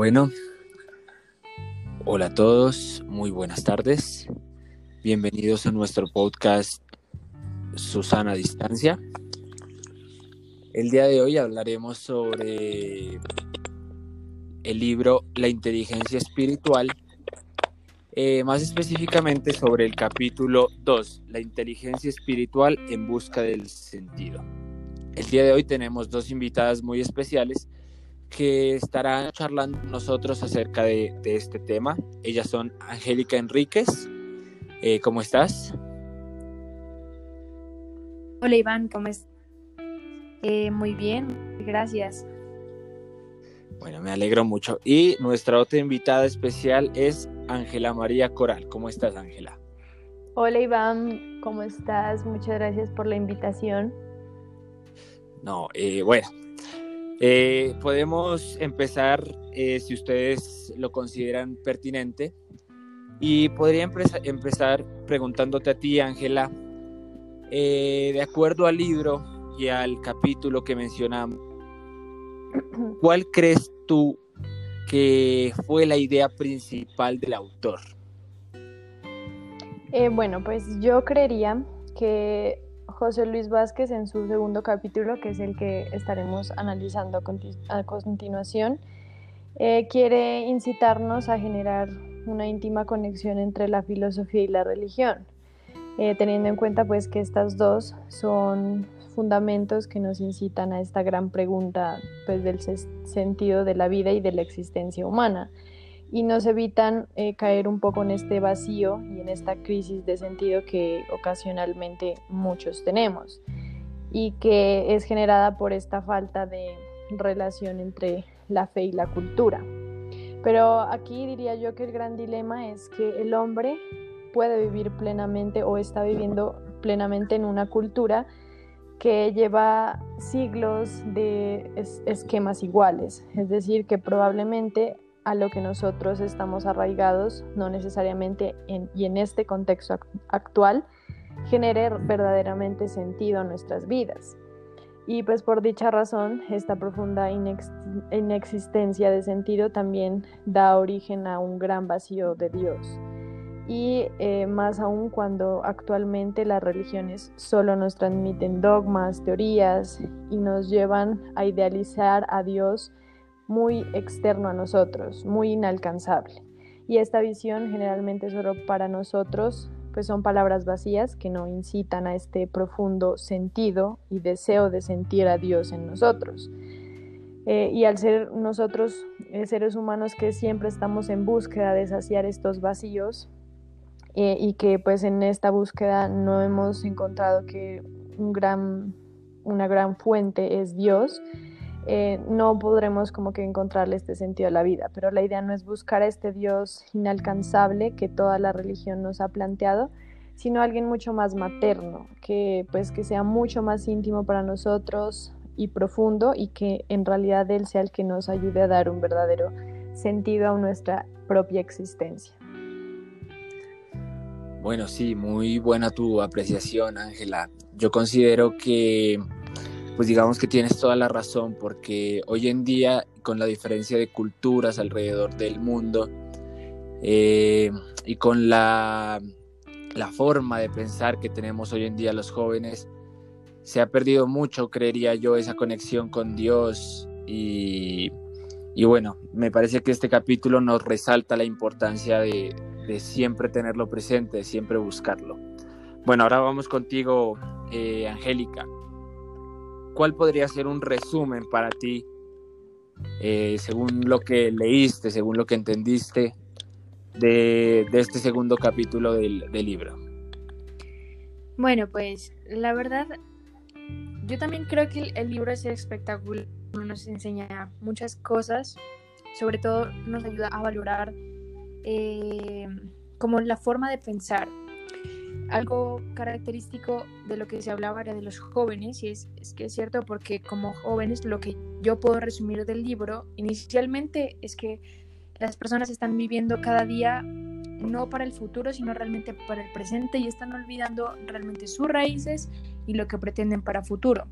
Bueno, hola a todos, muy buenas tardes. Bienvenidos a nuestro podcast Susana Distancia. El día de hoy hablaremos sobre el libro La inteligencia espiritual, eh, más específicamente sobre el capítulo 2, La inteligencia espiritual en busca del sentido. El día de hoy tenemos dos invitadas muy especiales que estarán charlando con nosotros acerca de, este tema. Ellas son Angélica Enríquez. Eh, ¿Cómo estás? Hola Iván, ¿cómo estás? Eh, muy bien, gracias. Bueno, me alegro mucho. Y nuestra otra invitada especial es Ángela María Coral. ¿Cómo estás, Ángela? Hola Iván, ¿cómo estás? Muchas gracias por la invitación. No, eh, bueno, eh, podemos empezar, eh, si ustedes lo consideran pertinente, y podría empezar preguntándote a ti, Ángela, eh, de acuerdo al libro y al capítulo que mencionamos, ¿cuál crees tú que fue la idea principal del autor? bueno, pues yo creería que José Luis Vázquez en su segundo capítulo, que es el que estaremos analizando a, continuación, eh, quiere incitarnos a generar una íntima conexión entre la filosofía y la religión, eh, teniendo en cuenta pues que estas dos son fundamentos que nos incitan a esta gran pregunta pues, del sentido de la vida y de la existencia humana y nos evitan eh, caer un poco en este vacío y en esta crisis de sentido que ocasionalmente muchos tenemos y que es generada por esta falta de relación entre la fe y la cultura. Pero aquí diría yo que el gran dilema es que el hombre puede vivir plenamente o está viviendo plenamente en una cultura que lleva siglos de esquemas iguales, es decir, que probablemente a lo que nosotros estamos arraigados, no necesariamente en, y en este contexto actual, genere verdaderamente sentido a nuestras vidas. Y pues por dicha razón, esta profunda inexistencia de sentido también da origen a un gran vacío de Dios. Y eh, más aún cuando actualmente las religiones solo nos transmiten dogmas, teorías y nos llevan a idealizar a Dios muy externo a nosotros, muy inalcanzable. Y esta visión generalmente solo para nosotros pues son palabras vacías que no incitan a este profundo sentido y deseo de sentir a Dios en nosotros. Eh, y al ser nosotros eh, seres humanos que siempre estamos en búsqueda de saciar estos vacíos eh, y que pues en esta búsqueda no hemos encontrado que un gran, una gran fuente es Dios, eh, no podremos como que encontrarle este sentido a la vida. Pero la idea no es buscar a este Dios inalcanzable que toda la religión nos ha planteado, sino alguien mucho más materno, que pues que sea mucho más íntimo para nosotros y profundo y que en realidad Él sea el que nos ayude a dar un verdadero sentido a nuestra propia existencia. Bueno, sí, muy buena tu apreciación, Ángela. Yo considero que pues digamos que tienes toda la razón, porque hoy en día, con la diferencia de culturas alrededor del mundo eh, y con la, la forma de pensar que tenemos hoy en día los jóvenes, se ha perdido mucho, creería yo, esa conexión con Dios y, y bueno, me parece que este capítulo nos resalta la importancia de, de, siempre tenerlo presente, de siempre buscarlo. Bueno, ahora vamos contigo, eh, Angélica. ¿Cuál podría ser un resumen para ti, eh, según lo que leíste, según lo que entendiste de, este segundo capítulo del, libro? Bueno, pues la verdad, yo también creo que el, libro es espectacular, nos enseña muchas cosas, sobre todo nos ayuda a valorar eh, como la forma de pensar, algo característico de lo que se hablaba era de los jóvenes, y es, que es cierto porque como jóvenes lo que yo puedo resumir del libro inicialmente es que las personas están viviendo cada día no para el futuro, sino realmente para el presente y están olvidando realmente sus raíces y lo que pretenden para futuro.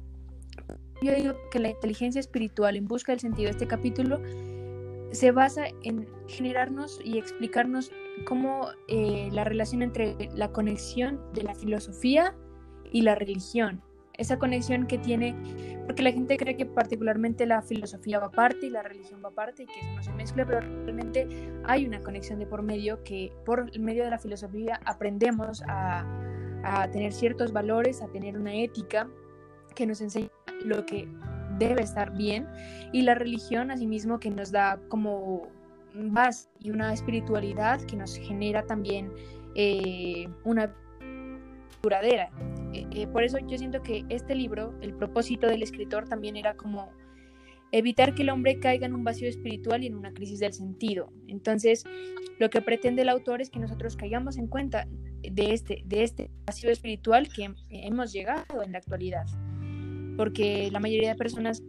Yo digo que la inteligencia espiritual en busca del sentido de este capítulo se basa en generarnos y explicarnos cómo eh, la relación entre la conexión de la filosofía y la religión. Esa conexión que tiene, porque la gente cree que particularmente la filosofía va aparte y la religión va aparte y que eso no se mezcla, pero realmente hay una conexión de por medio que por medio de la filosofía aprendemos a, a tener ciertos valores, a tener una ética que nos enseña lo que debe estar bien y la religión asimismo que nos da como y una espiritualidad que nos genera también eh, una duradera. Eh, eh, por eso yo siento que este libro, el propósito del escritor también era como evitar que el hombre caiga en un vacío espiritual y en una crisis del sentido. Entonces, lo que pretende el autor es que nosotros caigamos en cuenta de este, de este vacío espiritual que hemos llegado en la actualidad porque la mayoría de personas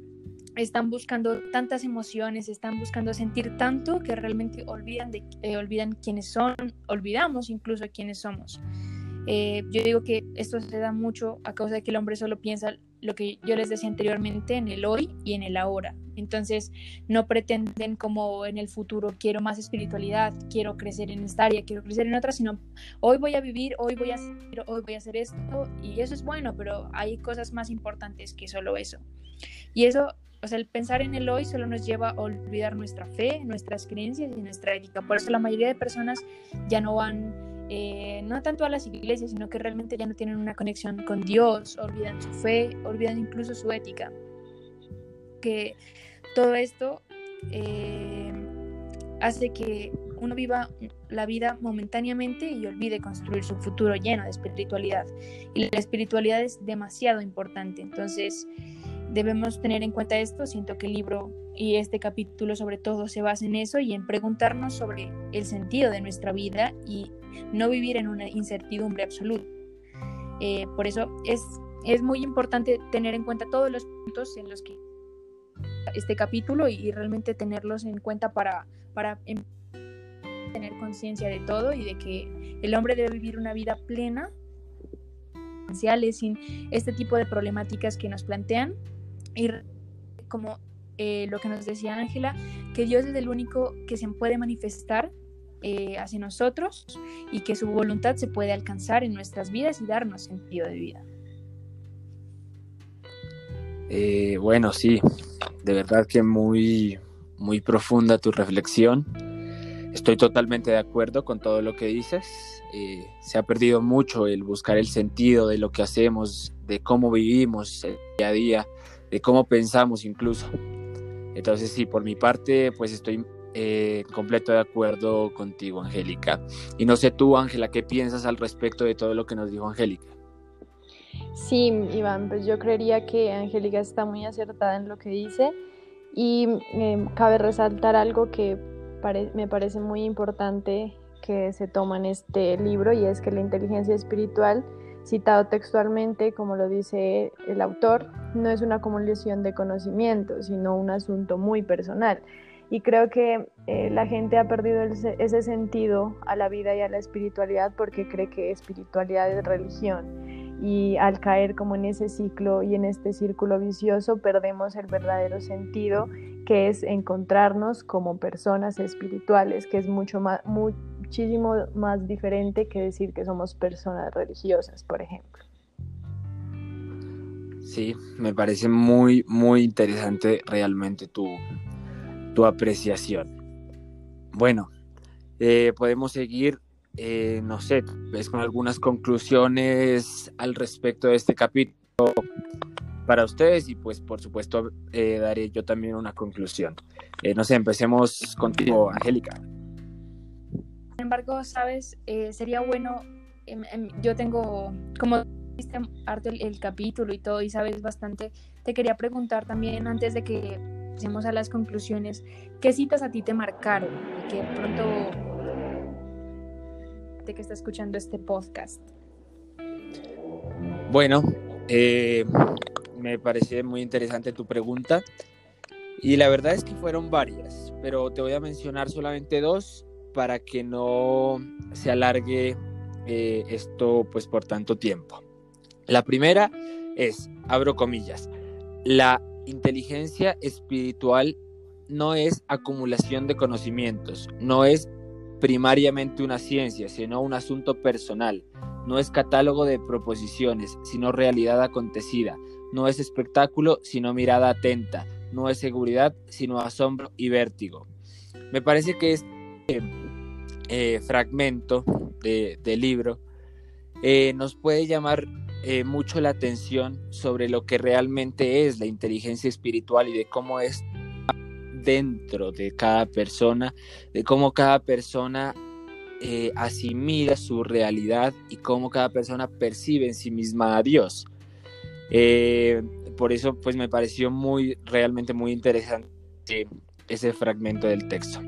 están buscando tantas emociones, están buscando sentir tanto que realmente olvidan, de, eh, olvidan quiénes son, olvidamos incluso quiénes somos. Eh, yo digo que esto se da mucho a causa de que el hombre solo piensa lo que yo les decía anteriormente en el hoy y en el ahora. Entonces no pretenden como en el futuro quiero más espiritualidad, quiero crecer en esta área, quiero crecer en otra, sino hoy voy a vivir, hoy voy a hacer, hoy voy a hacer esto y eso es bueno, pero hay cosas más importantes que solo eso. Y eso, o sea, el pensar en el hoy solo nos lleva a olvidar nuestra fe, nuestras creencias y nuestra ética. Por eso la mayoría de personas ya no van eh, no tanto a las iglesias, sino que realmente ya no tienen una conexión con Dios, olvidan su fe, olvidan incluso su ética. Que todo esto eh, hace que uno viva la vida momentáneamente y olvide construir su futuro lleno de espiritualidad. Y la espiritualidad es demasiado importante. Entonces, debemos tener en cuenta esto. Siento que el libro y este capítulo sobre todo se basa en eso y en preguntarnos sobre el sentido de nuestra vida y no vivir en una incertidumbre absoluta. Eh, por eso es, es muy importante tener en cuenta todos los puntos en los que este capítulo y, realmente tenerlos en cuenta para, para em, tener conciencia de todo y de que el hombre debe vivir una vida plena sin este tipo de problemáticas que nos plantean y como eh, lo que nos decía Ángela, que Dios es el único que se puede manifestar eh, hacia nosotros y que su voluntad se puede alcanzar en nuestras vidas y darnos sentido de vida. Eh, bueno, sí, de verdad que muy, muy profunda tu reflexión. Estoy totalmente de acuerdo con todo lo que dices. se ha perdido mucho el buscar el sentido de lo que hacemos, de cómo vivimos el día a día, de cómo pensamos incluso. Entonces sí, por mi parte, pues estoy eh, completo de acuerdo contigo, Angélica. Y no sé tú, Ángela, ¿qué piensas al respecto de todo lo que nos dijo Angélica? Sí, Iván, pues yo creería que Angélica está muy acertada en lo que dice y eh, cabe resaltar algo que me parece muy importante que se toma en este libro y es que la inteligencia espiritual Citado textualmente, como lo dice el autor, no es una acumulación de conocimiento, sino un asunto muy personal. Y creo que eh, la gente ha perdido ese sentido a la vida y a la espiritualidad porque cree que espiritualidad es religión. Y al caer como en ese ciclo y en este círculo vicioso, perdemos el verdadero sentido que es encontrarnos como personas espirituales, que es mucho más, muchísimo más diferente que decir que somos personas religiosas, por ejemplo. Sí, me parece muy, muy interesante realmente tu, tu apreciación. Bueno, eh, podemos seguir, eh, no sé, ves con algunas conclusiones al respecto de este capítulo para ustedes y pues por supuesto eh, daré yo también una conclusión. no sé, empecemos contigo, Angélica. Sin embargo, sabes, eh, sería bueno, em, em, yo tengo, como viste harto el, capítulo y todo y sabes bastante, te quería preguntar también antes de que pasemos a las conclusiones, ¿qué citas a ti te marcaron? Que pronto que está escuchando este podcast. Bueno, eh, me parece muy interesante tu pregunta. Y la verdad es que fueron varias, pero te voy a mencionar solamente dos para que no se alargue eh, esto pues por tanto tiempo. La primera es, abro comillas, la inteligencia espiritual no es acumulación de conocimientos, no es primariamente una ciencia, sino un asunto personal. No es catálogo de proposiciones, sino realidad acontecida. No es espectáculo, sino mirada atenta. No es seguridad, sino asombro y vértigo. Me parece que este eh, fragmento del libro eh, nos puede llamar eh, mucho la atención sobre lo que realmente es la inteligencia espiritual y de cómo es dentro de cada persona, de cómo cada persona eh, asimila su realidad y cómo cada persona percibe en sí misma a Dios. Eh, por eso, pues me pareció muy, realmente muy interesante ese fragmento del texto.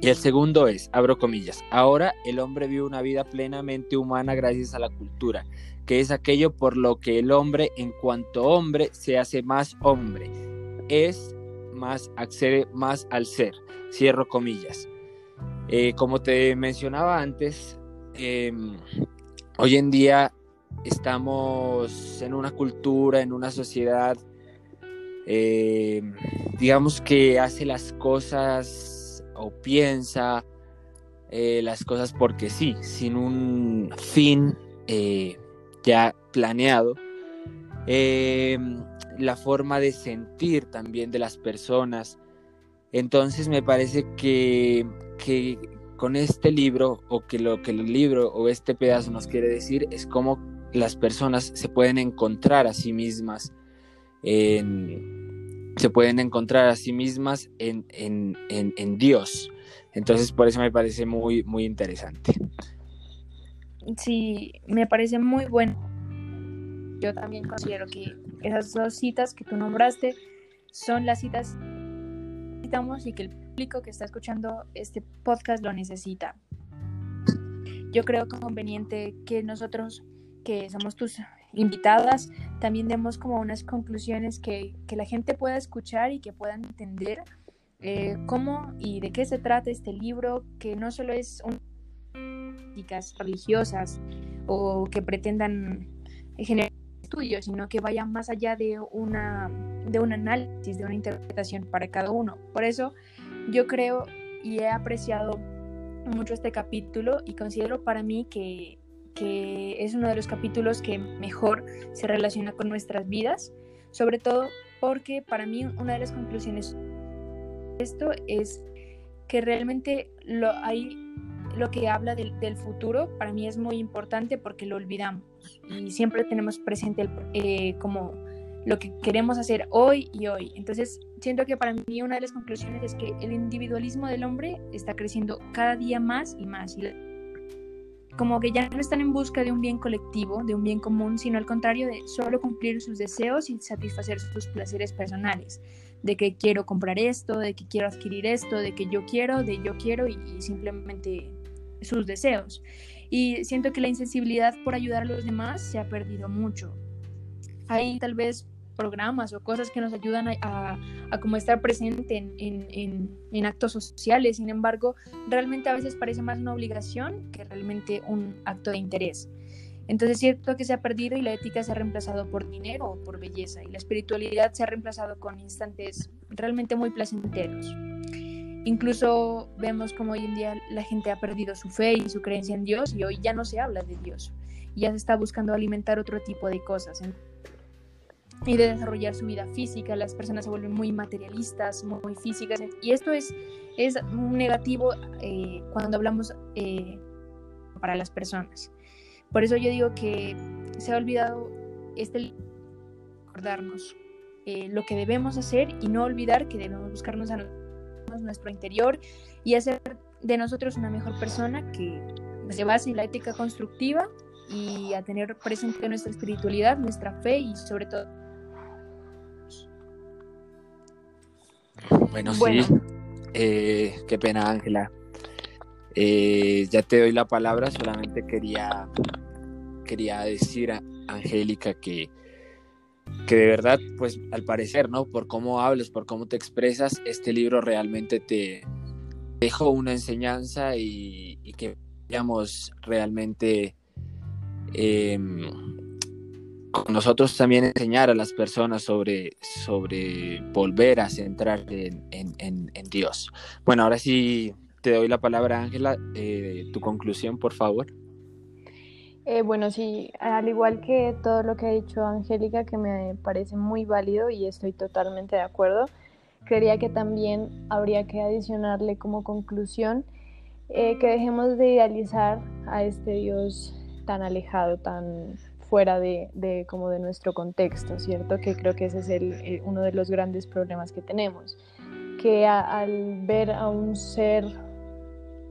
Y el segundo es, abro comillas, ahora el hombre vive una vida plenamente humana gracias a la cultura, que es aquello por lo que el hombre en cuanto hombre se hace más hombre. Es más, accede más al ser. Cierro comillas. Eh, como te mencionaba antes, em, hoy en día estamos en una cultura, en una sociedad, em, digamos que hace las cosas o piensa eh, las cosas porque sí, sin un fin eh, ya planeado. La forma de sentir también de las personas. Entonces me parece que, que con este libro, o que lo que el libro o este pedazo nos quiere decir, es cómo las personas se pueden encontrar a sí mismas en, se pueden encontrar a sí mismas en, en, en, Dios. Entonces, por eso me parece muy, muy interesante. Sí, me parece muy bueno. Yo también considero que esas dos citas que tú nombraste son las citas que necesitamos y que el público que está escuchando este podcast lo necesita. Yo creo conveniente que nosotros, que somos tus invitadas, también demos como unas conclusiones que, que la gente pueda escuchar y que puedan entender eh, cómo y de qué se trata este libro, que no solo es un religiosas o que pretendan generar estudio, sino que vaya más allá de, una, de un análisis, de una interpretación para cada uno. Por eso yo creo y he apreciado mucho este capítulo y considero para mí que, que es uno de los capítulos que mejor se relaciona con nuestras vidas, sobre todo porque para mí una de las conclusiones de esto es que realmente lo, hay lo que habla del, futuro para mí es muy importante porque lo olvidamos y siempre tenemos presente eh, como lo que queremos hacer hoy y hoy. Entonces, siento que para mí una de las conclusiones es que el individualismo del hombre está creciendo cada día más y más. como que ya no están en busca de un bien colectivo, de un bien común, sino al contrario de solo cumplir sus deseos y satisfacer sus placeres personales de que quiero comprar esto, de que quiero adquirir esto, de que yo quiero, de yo quiero y simplemente sus deseos. Y siento que la insensibilidad por ayudar a los demás se ha perdido mucho. Hay tal vez programas o cosas que nos ayudan a, a, como estar presente en, en, en, actos sociales, sin embargo, realmente a veces parece más una obligación que realmente un acto de interés. Entonces es cierto que se ha perdido y la ética se ha reemplazado por dinero o por belleza y la espiritualidad se ha reemplazado con instantes realmente muy placenteros. Incluso vemos como hoy en día la gente ha perdido su fe y su creencia en Dios y hoy ya no se habla de Dios. Ya se está buscando alimentar otro tipo de cosas y de desarrollar su vida física. Las personas se vuelven muy materialistas, muy físicas. Y esto es, es negativo eh, cuando hablamos eh, para las personas. Por eso yo digo que se ha olvidado este recordarnos eh, lo que debemos hacer y no olvidar que debemos buscarnos a nosotros nuestro interior y hacer de nosotros una mejor persona que se base en la ética constructiva y a tener presente nuestra espiritualidad, nuestra fe y sobre todo. Bueno, sí. Eh, qué pena, Ángela. Eh, ya te doy la palabra, solamente quería, quería decir a Angélica que que de verdad, pues al parecer, ¿no? Por cómo hablas, por cómo te expresas, este libro realmente te dejó una enseñanza y, que vayamos realmente em, con nosotros también enseñar a las personas sobre, sobre volver a centrarse en, en, en Dios. Bueno, ahora sí te doy la palabra, Ángela. Eh, tu conclusión, por favor. Eh, bueno, sí, al igual que todo lo que ha dicho Angélica, que me parece muy válido y estoy totalmente de acuerdo, creería que también habría que adicionarle como conclusión eh, que dejemos de idealizar a este Dios tan alejado, tan fuera de, de, como de nuestro contexto, ¿cierto? Que creo que ese es el, uno de los grandes problemas que tenemos, que al ver a un ser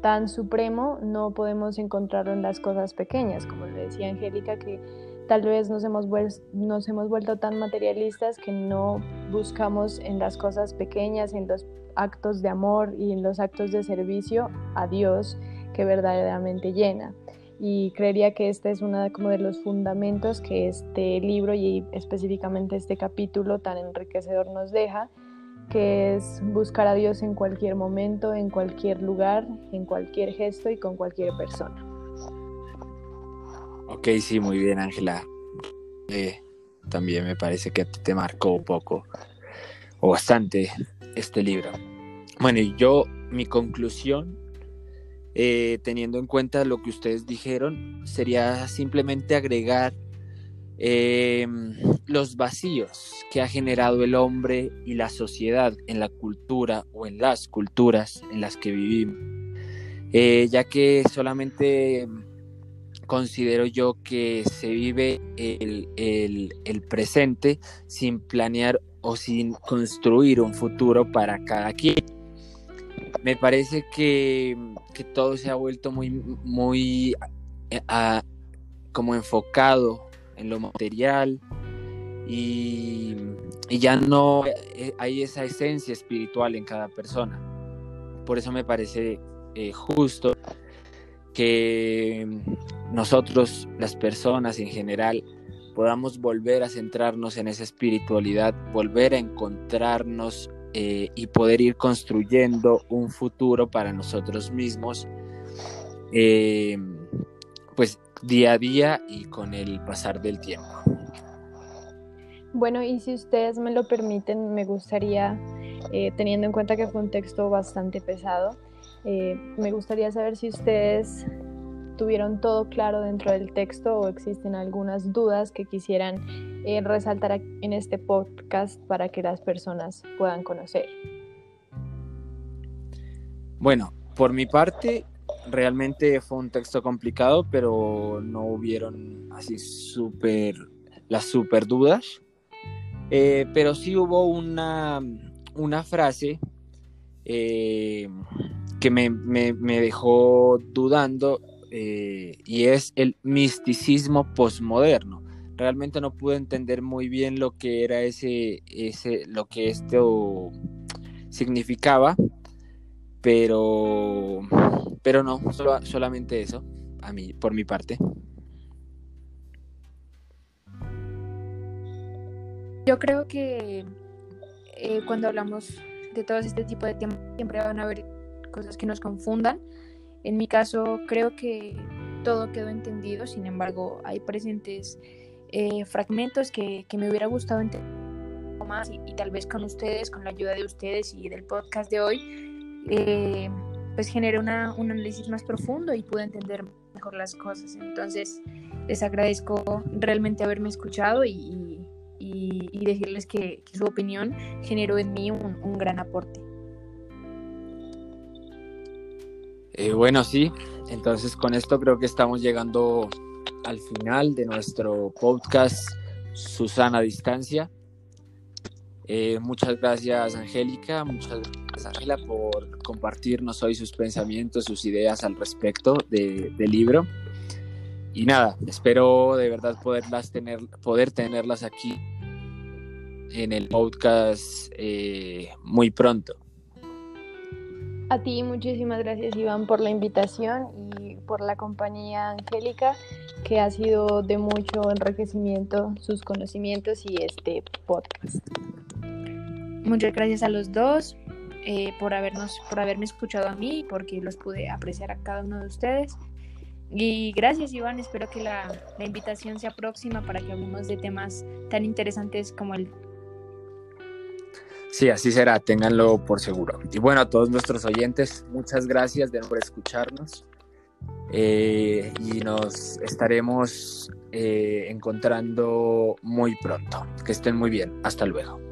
tan supremo no podemos encontrarlo en las cosas pequeñas, como le decía Angélica, que tal vez nos hemos, nos hemos vuelto tan materialistas que no buscamos en las cosas pequeñas, en los actos de amor y en los actos de servicio a Dios que verdaderamente llena. Y creería que este es uno como de los fundamentos que este libro y específicamente este capítulo tan enriquecedor nos deja, que es buscar a Dios en cualquier momento, en cualquier lugar, en cualquier gesto y con cualquier persona. Ok, sí, muy bien, Ángela. Eh, también me parece que te marcó poco o bastante este libro. Bueno, y yo, mi conclusión, eh, teniendo en cuenta lo que ustedes dijeron, sería simplemente agregar eh, los vacíos que ha generado el hombre y la sociedad en la cultura o en las culturas en las que vivimos, eh, ya que solamente considero yo que se vive el, el, presente sin planear o sin construir un futuro para cada quien. Me parece que, que todo se ha vuelto muy, muy eh, como enfocado en lo material y, ya no hay esa esencia espiritual en cada persona. Por eso me parece eh, justo que nosotros, las personas en general, podamos volver a centrarnos en esa espiritualidad, volver a encontrarnos eh, y poder ir construyendo un futuro para nosotros mismos. Eh, pues día a día y con el pasar del tiempo. Bueno, y si ustedes me lo permiten, me gustaría, eh, teniendo en cuenta que fue un texto bastante pesado, eh, me gustaría saber si ustedes tuvieron todo claro dentro del texto o existen algunas dudas que quisieran eh, resaltar en este podcast para que las personas puedan conocer. Bueno, por mi parte, realmente fue un texto complicado, pero no hubieron así súper las súper dudas. Eh, pero sí hubo una, una frase eh, que me, dejó dudando eh, y es el misticismo posmoderno. Realmente no pude entender muy bien lo que era ese, ese lo que esto significaba, pero pero no, solamente eso, a mí, por mi parte. Yo creo que eh, cuando hablamos de todo este tipo de temas, siempre van a haber cosas que nos confundan. En mi caso, creo que todo quedó entendido, sin embargo, hay presentes eh, fragmentos que, me hubiera gustado entender más y, tal vez con ustedes, con la ayuda de ustedes y del podcast de hoy, eh, pues generé un análisis más profundo y pude entender mejor las cosas. Entonces, les agradezco realmente haberme escuchado y, decirles que, su opinión generó en mí un, gran aporte. Eh, bueno, sí, entonces con esto creo que estamos llegando al final de nuestro podcast Susana Distancia. Eh, muchas gracias Angélica, muchas gracias Ángela, por compartirnos hoy sus pensamientos, sus ideas al respecto del libro. Y nada, espero de verdad poderlas tener, poder tenerlas aquí en el podcast eh, muy pronto. A ti muchísimas gracias Iván por la invitación y por la compañía Angélica, que ha sido de mucho enriquecimiento sus conocimientos y este podcast. Muchas gracias a los dos. Eh, por, habernos, por haberme escuchado a mí, porque los pude apreciar a cada uno de ustedes. Y gracias Iván, espero que la, la invitación sea próxima para que hablemos de temas tan interesantes como el Sí, así será, ténganlo por seguro. Y bueno, a todos nuestros oyentes, muchas gracias de por escucharnos. Eh, y nos estaremos eh, encontrando muy pronto. Que estén muy bien. Hasta luego.